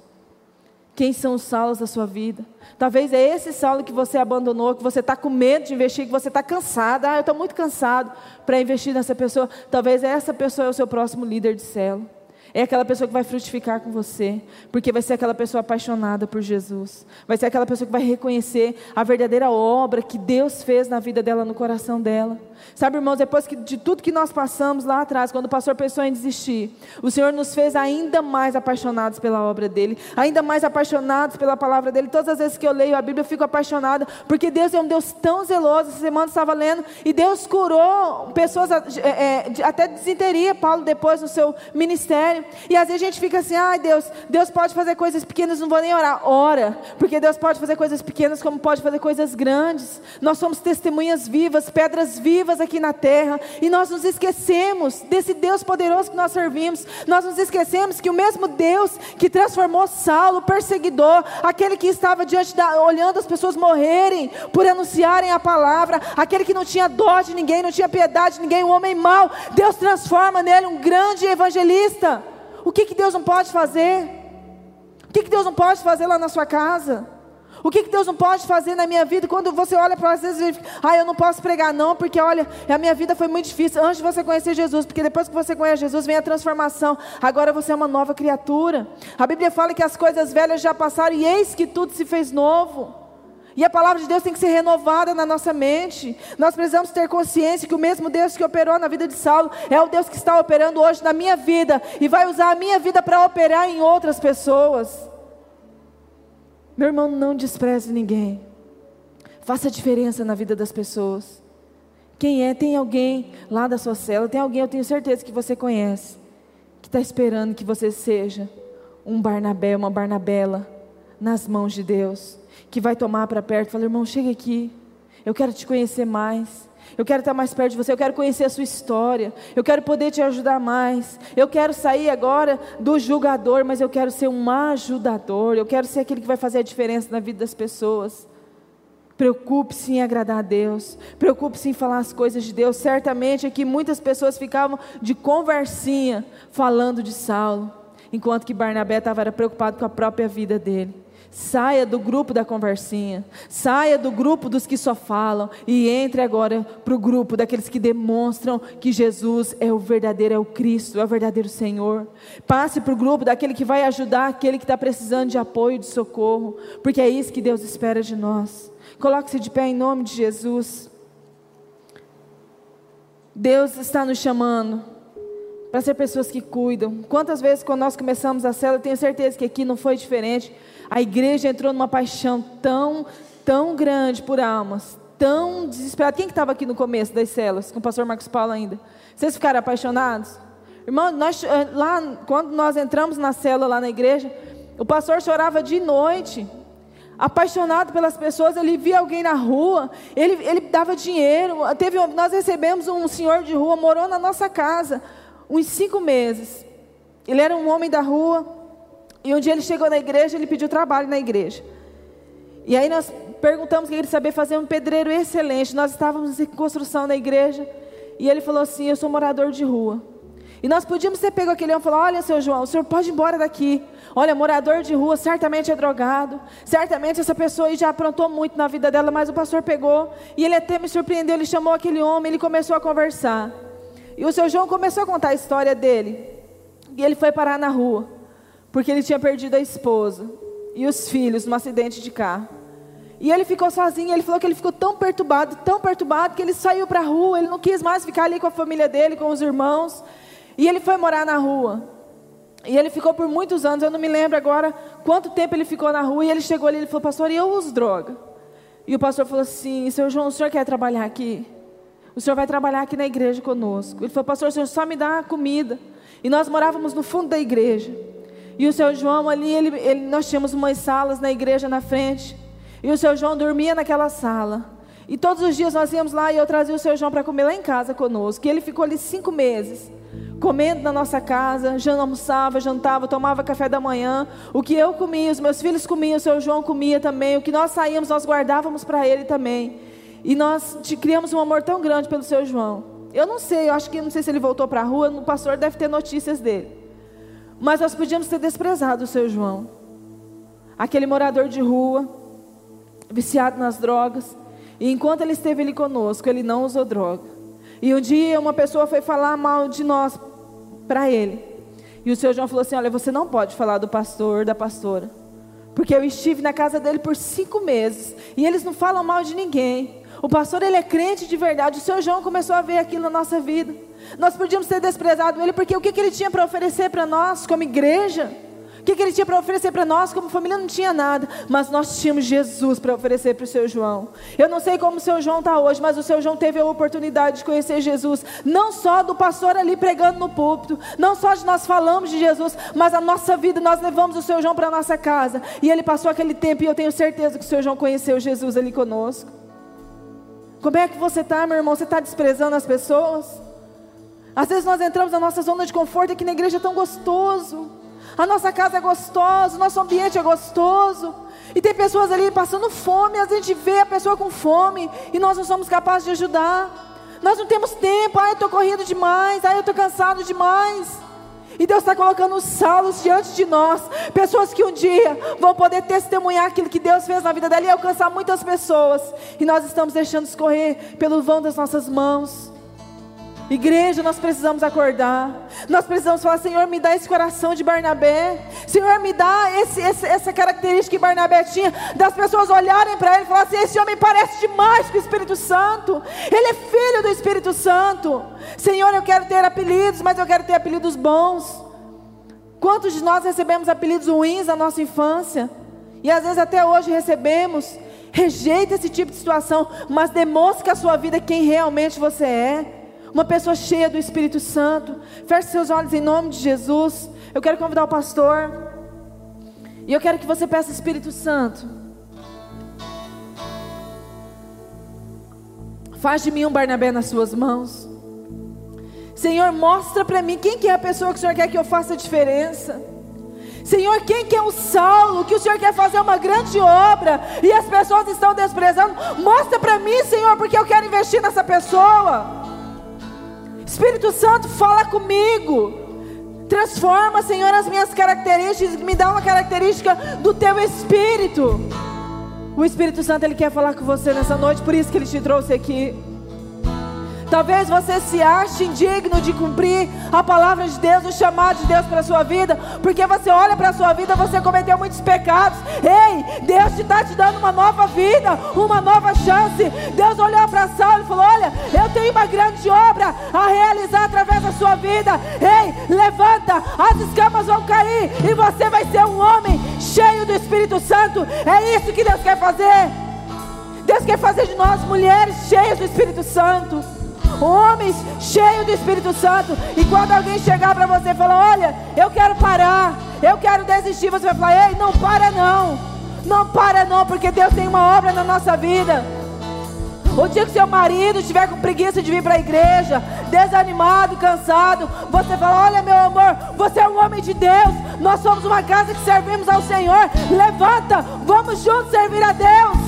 S1: Quem são os salos da sua vida? Talvez é esse salo que você abandonou, que você está com medo de investir, que você está cansado. Ah, eu estou muito cansado para investir nessa pessoa. Talvez essa pessoa é o seu próximo líder de célula. É aquela pessoa que vai frutificar com você, porque vai ser aquela pessoa apaixonada por Jesus. Vai ser aquela pessoa que vai reconhecer a verdadeira obra que Deus fez na vida dela, no coração dela. Sabe, irmãos, depois que, de tudo que nós passamos lá atrás, quando o pastor pensou em desistir, o Senhor nos fez ainda mais apaixonados pela obra dele, ainda mais apaixonados pela palavra dele. Todas as vezes que eu leio a Bíblia, eu fico apaixonada, porque Deus é um Deus tão zeloso. Essa semana eu estava lendo, e Deus curou pessoas é, é, até desinteria, Paulo, depois no seu ministério. E às vezes a gente fica assim, ai Deus, Deus pode fazer coisas pequenas, não vou nem orar. Ora, porque Deus pode fazer coisas pequenas como pode fazer coisas grandes. Nós somos testemunhas vivas, pedras vivas aqui na terra. E nós nos esquecemos desse Deus poderoso que nós servimos. Nós nos esquecemos que o mesmo Deus que transformou Saulo, perseguidor, aquele que estava diante da, olhando as pessoas morrerem por anunciarem a palavra, aquele que não tinha dó de ninguém, não tinha piedade de ninguém, um homem mau, Deus transforma nele um grande evangelista. O que, que Deus não pode fazer? O que, que Deus não pode fazer lá na sua casa? O que, que Deus não pode fazer na minha vida? Quando você olha para às vezes, ah, eu não posso pregar não, porque olha, a minha vida foi muito difícil antes de você conhecer Jesus, porque depois que você conhece Jesus vem a transformação. Agora você é uma nova criatura. A Bíblia fala que as coisas velhas já passaram e eis que tudo se fez novo. E a palavra de Deus tem que ser renovada na nossa mente. Nós precisamos ter consciência que o mesmo Deus que operou na vida de Saulo é o Deus que está operando hoje na minha vida e vai usar a minha vida para operar em outras pessoas. Meu irmão, não despreze ninguém. Faça diferença na vida das pessoas. Quem é? Tem alguém lá da sua cela, tem alguém, eu tenho certeza que você conhece, que está esperando que você seja um Barnabé, uma Barnabela nas mãos de Deus que vai tomar para perto e falar: irmão, chega aqui. Eu quero te conhecer mais. Eu quero estar mais perto de você, eu quero conhecer a sua história, eu quero poder te ajudar mais. Eu quero sair agora do julgador, mas eu quero ser um ajudador, eu quero ser aquele que vai fazer a diferença na vida das pessoas. Preocupe-se em agradar a Deus, preocupe-se em falar as coisas de Deus. Certamente aqui muitas pessoas ficavam de conversinha falando de Saulo, enquanto que Barnabé estava preocupado com a própria vida dele. Saia do grupo da conversinha, saia do grupo dos que só falam e entre agora para o grupo daqueles que demonstram que Jesus é o verdadeiro, é o Cristo, é o verdadeiro Senhor. Passe para o grupo daquele que vai ajudar aquele que está precisando de apoio, de socorro, porque é isso que Deus espera de nós. Coloque-se de pé em nome de Jesus. Deus está nos chamando para ser pessoas que cuidam. Quantas vezes, quando nós começamos a célula, tenho certeza que aqui não foi diferente a igreja entrou numa paixão tão, tão grande por almas, tão desesperada. Quem que estava aqui no começo das células, com o pastor Marcos Paulo ainda? Vocês ficaram apaixonados? Irmão, nós, eh, lá, quando nós entramos na célula lá na igreja, o pastor chorava de noite, apaixonado pelas pessoas, ele via alguém na rua, ele, ele dava dinheiro. Teve, nós recebemos um senhor de rua, morou na nossa casa uns cinco meses. Ele era um homem da rua, e um dia ele chegou na igreja, ele pediu trabalho na igreja. E aí nós perguntamos que ele sabia fazer um pedreiro excelente. Nós estávamos em construção na igreja. E ele falou assim: Eu sou morador de rua. E nós podíamos ter pego aquele homem e falar: Olha, seu João, o senhor pode ir embora daqui. Olha, morador de rua, certamente é drogado. Certamente essa pessoa aí já aprontou muito na vida dela, mas o pastor pegou. E ele até me surpreendeu. Ele chamou aquele homem, ele começou a conversar. E o seu João começou a contar a história dele. E ele foi parar na rua porque ele tinha perdido a esposa e os filhos num acidente de carro. E ele ficou sozinho, ele falou que ele ficou tão perturbado, tão perturbado, que ele saiu para a rua, ele não quis mais ficar ali com a família dele, com os irmãos. E ele foi morar na rua. E ele ficou por muitos anos, eu não me lembro agora quanto tempo ele ficou na rua. E ele chegou ali e falou, pastor, e eu uso droga? E o pastor falou assim, seu João, o senhor quer trabalhar aqui? O senhor vai trabalhar aqui na igreja conosco. Ele falou, pastor, o senhor só me dá comida. E nós morávamos no fundo da igreja. E o seu João ali, ele, ele, nós tínhamos umas salas na igreja na frente. E o seu João dormia naquela sala. E todos os dias nós íamos lá e eu trazia o seu João para comer lá em casa conosco. E ele ficou ali cinco meses, comendo na nossa casa, já almoçava, jantava, tomava café da manhã. O que eu comia, os meus filhos comiam, o seu João comia também. O que nós saíamos, nós guardávamos para ele também. E nós criamos um amor tão grande pelo seu João. Eu não sei, eu acho que não sei se ele voltou para a rua, o pastor deve ter notícias dele. Mas nós podíamos ter desprezado o seu João. Aquele morador de rua, viciado nas drogas. E enquanto ele esteve ali conosco, ele não usou droga. E um dia uma pessoa foi falar mal de nós para ele. E o seu João falou assim: Olha, você não pode falar do pastor, da pastora. Porque eu estive na casa dele por cinco meses. E eles não falam mal de ninguém. O pastor, ele é crente de verdade. O seu João começou a ver aquilo na nossa vida. Nós podíamos ter desprezado ele, porque o que, que ele tinha para oferecer para nós como igreja? O que, que ele tinha para oferecer para nós como família? Não tinha nada, mas nós tínhamos Jesus para oferecer para o seu João. Eu não sei como o seu João está hoje, mas o seu João teve a oportunidade de conhecer Jesus, não só do pastor ali pregando no púlpito, não só de nós falamos de Jesus, mas a nossa vida, nós levamos o seu João para a nossa casa, e ele passou aquele tempo, e eu tenho certeza que o seu João conheceu Jesus ali conosco. Como é que você está, meu irmão? Você está desprezando as pessoas? Às vezes nós entramos na nossa zona de conforto aqui na igreja é tão gostoso. A nossa casa é gostosa, o nosso ambiente é gostoso. E tem pessoas ali passando fome, a gente vê a pessoa com fome e nós não somos capazes de ajudar. Nós não temos tempo, ai eu estou correndo demais, ai eu estou cansado demais. E Deus está colocando os salos diante de nós, pessoas que um dia vão poder testemunhar aquilo que Deus fez na vida dela e alcançar muitas pessoas. E nós estamos deixando escorrer pelo vão das nossas mãos. Igreja, nós precisamos acordar. Nós precisamos falar: Senhor, me dá esse coração de Barnabé. Senhor, me dá esse, esse, essa característica que Barnabé tinha, das pessoas olharem para ele e falar assim: Esse homem parece demais com o Espírito Santo. Ele é filho do Espírito Santo. Senhor, eu quero ter apelidos, mas eu quero ter apelidos bons. Quantos de nós recebemos apelidos ruins na nossa infância? E às vezes até hoje recebemos. Rejeita esse tipo de situação, mas demonstre que a sua vida é quem realmente você é uma pessoa cheia do Espírito Santo. Feche seus olhos em nome de Jesus. Eu quero convidar o pastor. E eu quero que você peça Espírito Santo. Faz de mim um Barnabé nas suas mãos. Senhor, mostra para mim quem que é a pessoa que o Senhor quer que eu faça a diferença. Senhor, quem que é o Saulo que o Senhor quer fazer uma grande obra e as pessoas estão desprezando? Mostra para mim, Senhor, porque eu quero investir nessa pessoa. Espírito Santo, fala comigo. Transforma, Senhor, as minhas características, me dá uma característica do teu espírito. O Espírito Santo ele quer falar com você nessa noite, por isso que ele te trouxe aqui. Talvez você se ache indigno de cumprir a palavra de Deus, o chamado de Deus para a sua vida, porque você olha para a sua vida, você cometeu muitos pecados. Ei, Deus está te dando uma nova vida, uma nova chance. Deus olhou para Saulo e falou: Olha, eu tenho uma grande obra a realizar através da sua vida. Ei, levanta, as escamas vão cair e você vai ser um homem cheio do Espírito Santo. É isso que Deus quer fazer. Deus quer fazer de nós mulheres cheias do Espírito Santo homens cheios do Espírito Santo. E quando alguém chegar para você e falar: Olha, eu quero parar, eu quero desistir, você vai falar: Ei, não para não, não para não, porque Deus tem uma obra na nossa vida. O dia que seu marido estiver com preguiça de vir para a igreja, desanimado, cansado, você fala: Olha, meu amor, você é um homem de Deus. Nós somos uma casa que servimos ao Senhor. Levanta, vamos juntos servir a Deus.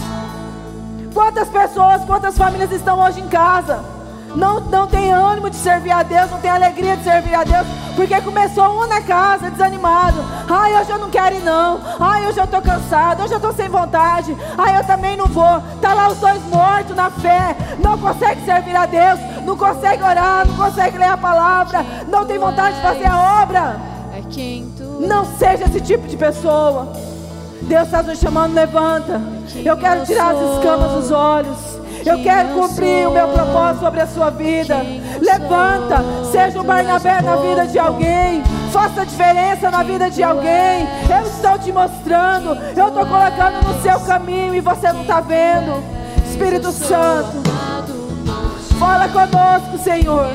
S1: Quantas pessoas, quantas famílias estão hoje em casa? Não, não tem ânimo de servir a Deus, não tem alegria de servir a Deus, porque começou um na casa, desanimado. Ai, hoje eu não quero ir não. Ai, hoje eu estou cansado, hoje eu estou sem vontade. Ai, eu também não vou. Tá lá os dois mortos na fé, não consegue servir a Deus, não consegue orar, não consegue ler a palavra, não tem vontade de fazer a obra. É não seja esse tipo de pessoa. Deus está nos chamando, levanta. É eu quero tirar as escamas dos olhos. Eu quero cumprir o meu propósito sobre a sua vida. Levanta, seja o Barnabé na vida de alguém. Faça diferença na vida de alguém. Eu estou te mostrando. Eu estou colocando no seu caminho e você não está vendo. Espírito Santo, fala conosco, Senhor.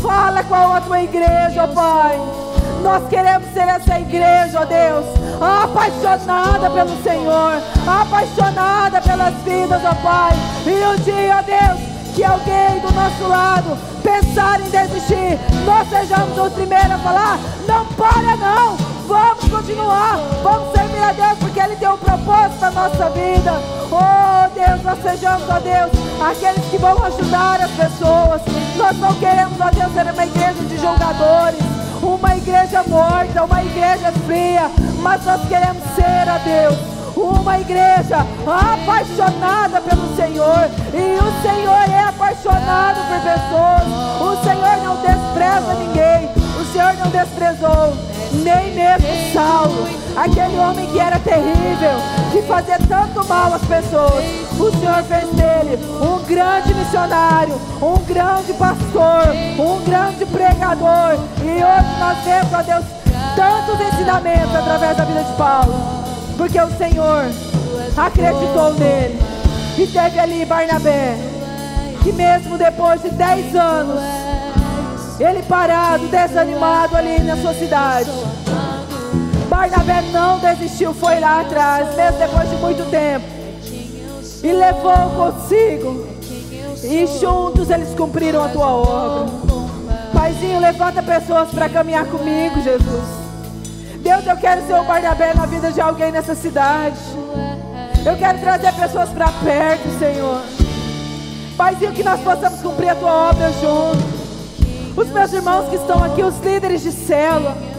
S1: Fala com a tua igreja, Pai. Nós queremos ser essa igreja, ó Deus, apaixonada pelo Senhor, apaixonada pelas vidas, ó Pai. E um dia, ó Deus, que alguém do nosso lado pensar em desistir, nós sejamos os primeiros a falar: não para, não, vamos continuar, vamos servir a Deus, porque Ele tem um propósito para a nossa vida. Oh Deus, nós sejamos, ó Deus, aqueles que vão ajudar as pessoas. Nós não queremos, ó Deus, ser uma igreja de jogadores uma igreja morta, uma igreja fria, mas nós queremos ser, a Deus, uma igreja apaixonada pelo Senhor, e o Senhor é apaixonado por pessoas, o Senhor não despreza ninguém, o Senhor não desprezou nem mesmo Saulo, aquele homem que era terrível, que fazia tanto mal às pessoas. O Senhor fez dele um grande missionário, um grande pastor, um grande pregador. E hoje nós vemos, ó Deus, tantos ensinamentos através da vida de Paulo, porque o Senhor acreditou nele. E teve ali Barnabé, que mesmo depois de dez anos, ele parado, desanimado ali na sua cidade. Barnabé não desistiu, foi lá atrás, mesmo depois de muito tempo. E levou consigo. E juntos eles cumpriram a tua obra. Paizinho, levanta pessoas para caminhar comigo, Jesus. Deus, eu quero ser o Barnabé na vida de alguém nessa cidade. Eu quero trazer pessoas para perto, Senhor. Paizinho, que nós possamos cumprir a tua obra juntos. Os meus irmãos que estão aqui, os líderes de célula.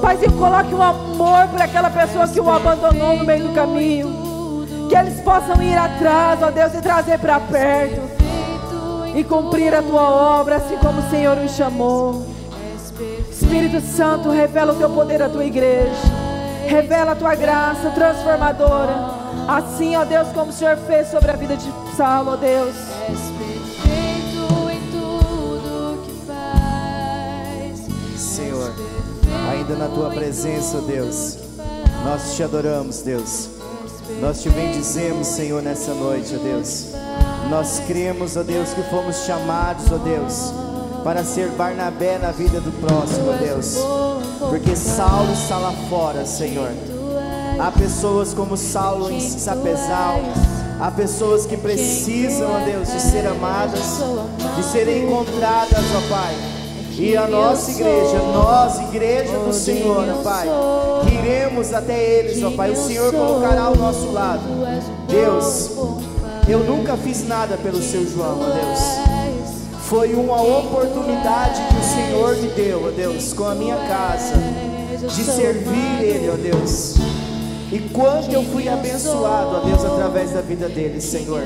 S1: Paizinho, coloque um amor para aquela pessoa que o abandonou no meio do caminho. Que eles possam ir atrás, ó Deus, e trazer para perto. E cumprir a tua obra, assim como o Senhor os chamou. Espírito Santo, revela o teu poder à tua igreja. Revela a tua graça transformadora. Assim, ó Deus, como o Senhor fez sobre a vida de Saulo, ó Deus.
S2: Ainda na tua presença, Deus. Nós te adoramos, Deus. Nós te bendizemos, Senhor, nessa noite, ó Deus. Nós cremos, ó Deus, que fomos chamados, ó Deus, para ser Barnabé na vida do próximo, ó Deus. Porque Saulo está lá fora, Senhor. Há pessoas como Saulo em Sapezal, Há pessoas que precisam, ó Deus, de ser amadas, de serem encontradas, ó Pai. E a nossa igreja, nós, igreja do Senhor, ó Pai, que iremos até eles, ó Pai. O Senhor colocará ao nosso lado. Deus, eu nunca fiz nada pelo seu João, ó Deus. Foi uma oportunidade que o Senhor me deu, ó Deus, com a minha casa, de servir Ele, ó Deus. E quanto eu fui abençoado, ó Deus, através da vida dele, Senhor.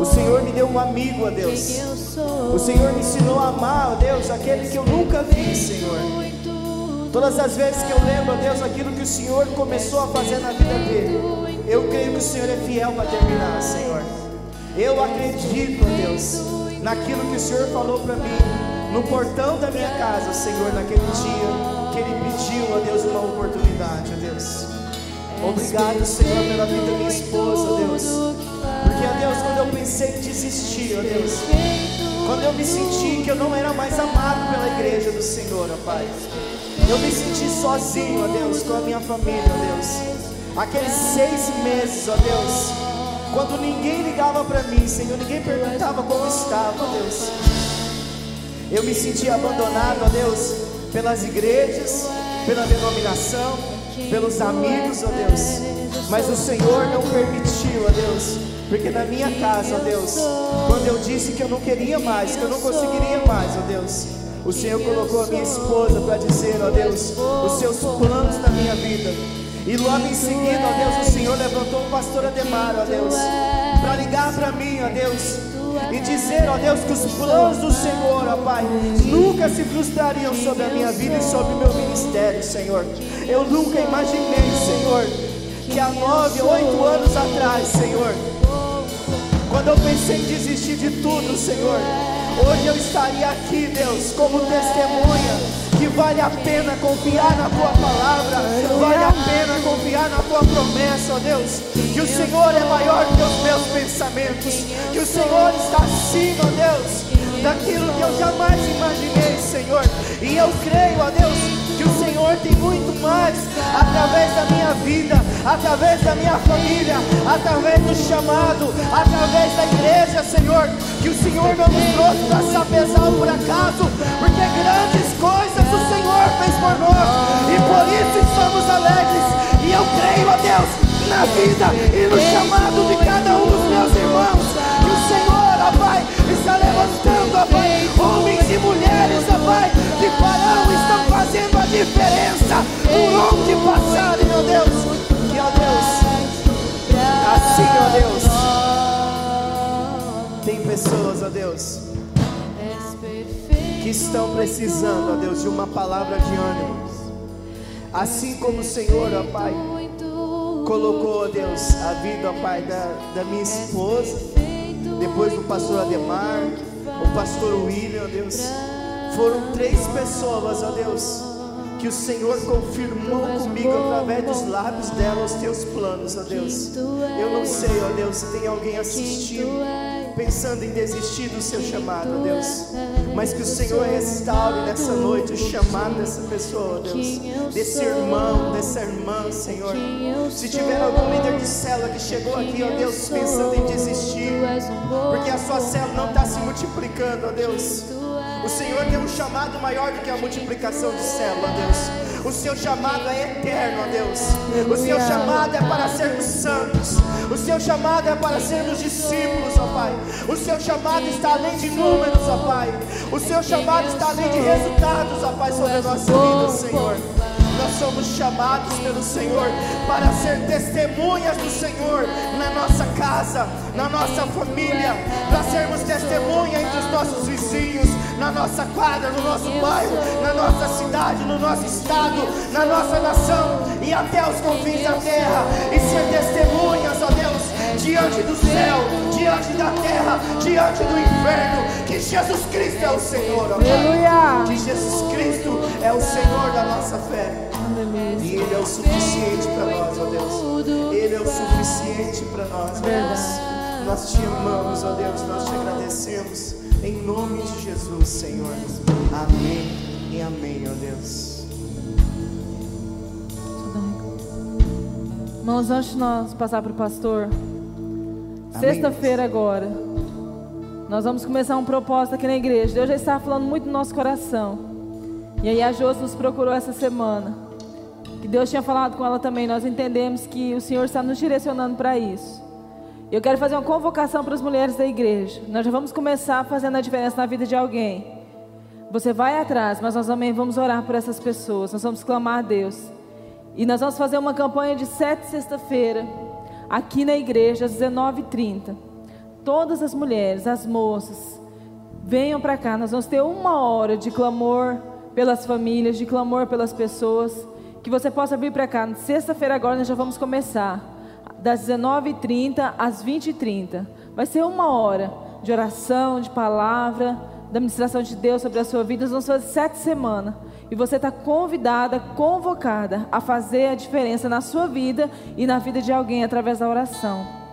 S2: O Senhor me deu um amigo, ó Deus. O Senhor me ensinou a amar, ó Deus, aquele que eu nunca vi, Senhor. Todas as vezes que eu lembro, ó Deus, aquilo que o Senhor começou a fazer na vida dele, eu creio que o Senhor é fiel para terminar, Senhor. Eu acredito, ó Deus, naquilo que o Senhor falou para mim, no portão da minha casa, Senhor, naquele dia que Ele pediu, ó Deus, uma oportunidade, ó Deus. Obrigado, Senhor, pela vida da minha esposa, ó Deus. Porque, ó Deus, quando eu pensei em desistir, ó Deus, quando eu me senti que eu não era mais amado pela igreja do Senhor, ó Pai, eu me senti sozinho, ó Deus, com a minha família, ó Deus. Aqueles seis meses, ó Deus, quando ninguém ligava para mim, Senhor, ninguém perguntava como estava, ó Deus. Eu me senti abandonado, ó Deus, pelas igrejas, pela denominação, pelos amigos, ó Deus. Mas o Senhor não permitiu, ó Deus, porque na minha casa, ó Deus, quando eu disse que eu não queria mais, que eu não conseguiria mais, ó Deus, o Senhor colocou a minha esposa para dizer, ó Deus, os seus planos na minha vida. E logo em seguida, ó Deus, o Senhor levantou o pastor Ademar, ó Deus, para ligar para mim, ó Deus, e dizer, ó Deus, que os planos do Senhor, ó Pai, nunca se frustrariam sobre a minha vida e sobre o meu ministério, Senhor. Eu nunca imaginei, Senhor, que há nove, oito anos atrás, Senhor, quando eu pensei em desistir de tudo, Senhor, hoje eu estaria aqui, Deus, como testemunha que vale a pena confiar na tua palavra, vale a pena confiar na tua promessa, ó Deus. Que o Senhor é maior que os meus pensamentos, que o Senhor está acima, ó Deus, daquilo que eu jamais imaginei, Senhor. E eu creio, ó Deus, Senhor tem muito mais através da minha vida, através da minha família, através do chamado, através da igreja, Senhor. Que o Senhor não nos trouxe para sapezar por acaso, porque grandes coisas o Senhor fez por nós e por isso estamos alegres. E eu creio, ó Deus, na vida e no chamado de cada um dos meus irmãos. Que o Senhor, ó Pai, está levantando, ó Pai, diferença por onde passarem, ó Deus. Que, ó Deus, assim, ó Deus, tem pessoas, ó Deus, que estão precisando, ó Deus, de uma palavra de ânimo. Assim como o Senhor, ó Pai, colocou, ó Deus, a vida, ó Pai, da, da minha esposa, depois do pastor Ademar, o pastor William, ó Deus. Foram três pessoas, ó Deus, que o Senhor confirmou comigo através dos lábios dela os teus planos, ó Deus. Eu não sei, ó Deus, se tem alguém assistindo pensando em desistir do seu chamado, ó Deus. Mas que o Senhor restaure nessa noite o chamado dessa pessoa, ó Deus. Desse irmão, dessa irmã, Senhor. Se tiver algum líder de célula que chegou aqui, ó Deus, pensando em desistir, porque a sua célula não está se multiplicando, ó Deus. O Senhor tem um chamado maior do que a multiplicação de célula, ó Deus. O seu chamado é eterno, ó Deus. O seu chamado é para sermos santos. O seu chamado é para sermos discípulos, ó Pai. O seu chamado está além de números, ó Pai. O seu chamado está além de resultados, ó Pai, sobre a nossa vida, Senhor. Nós somos chamados pelo Senhor para ser testemunhas do Senhor na nossa casa, na nossa família, para sermos testemunha entre os nossos vizinhos, na nossa quadra, no nosso bairro, na nossa cidade, no nosso estado, na nossa nação e até os confins da terra. E ser testemunhas, ó Deus, diante do céu, diante da terra, diante do inferno, que Jesus Cristo é o Senhor, ó Pai. Que Jesus Cristo é o Senhor da nossa fé. E Ele é o suficiente para nós, ó Deus. Ele é o suficiente para nós, ó Deus. Nós te amamos, ó Deus, nós te agradecemos. Em nome de Jesus, Senhor. Amém e amém, ó Deus.
S1: Irmãos, antes de nós passar para o pastor, Sexta-feira agora. Nós vamos começar um propósito aqui na igreja. Deus já está falando muito no nosso coração. E aí a Josi nos procurou essa semana. Que Deus tinha falado com ela também. Nós entendemos que o Senhor está nos direcionando para isso. Eu quero fazer uma convocação para as mulheres da igreja. Nós já vamos começar fazendo a diferença na vida de alguém. Você vai atrás, mas nós também vamos orar por essas pessoas. Nós vamos clamar a Deus. E nós vamos fazer uma campanha de sete sexta-feira, aqui na igreja, às 19h30. Todas as mulheres, as moças, venham para cá. Nós vamos ter uma hora de clamor pelas famílias, de clamor pelas pessoas. Que você possa vir para cá. Sexta-feira agora nós já vamos começar. Das 19h30 às 20h30. Vai ser uma hora de oração, de palavra, da ministração de Deus sobre a sua vida. Nós vamos fazer sete semanas. E você está convidada, convocada a fazer a diferença na sua vida e na vida de alguém através da oração.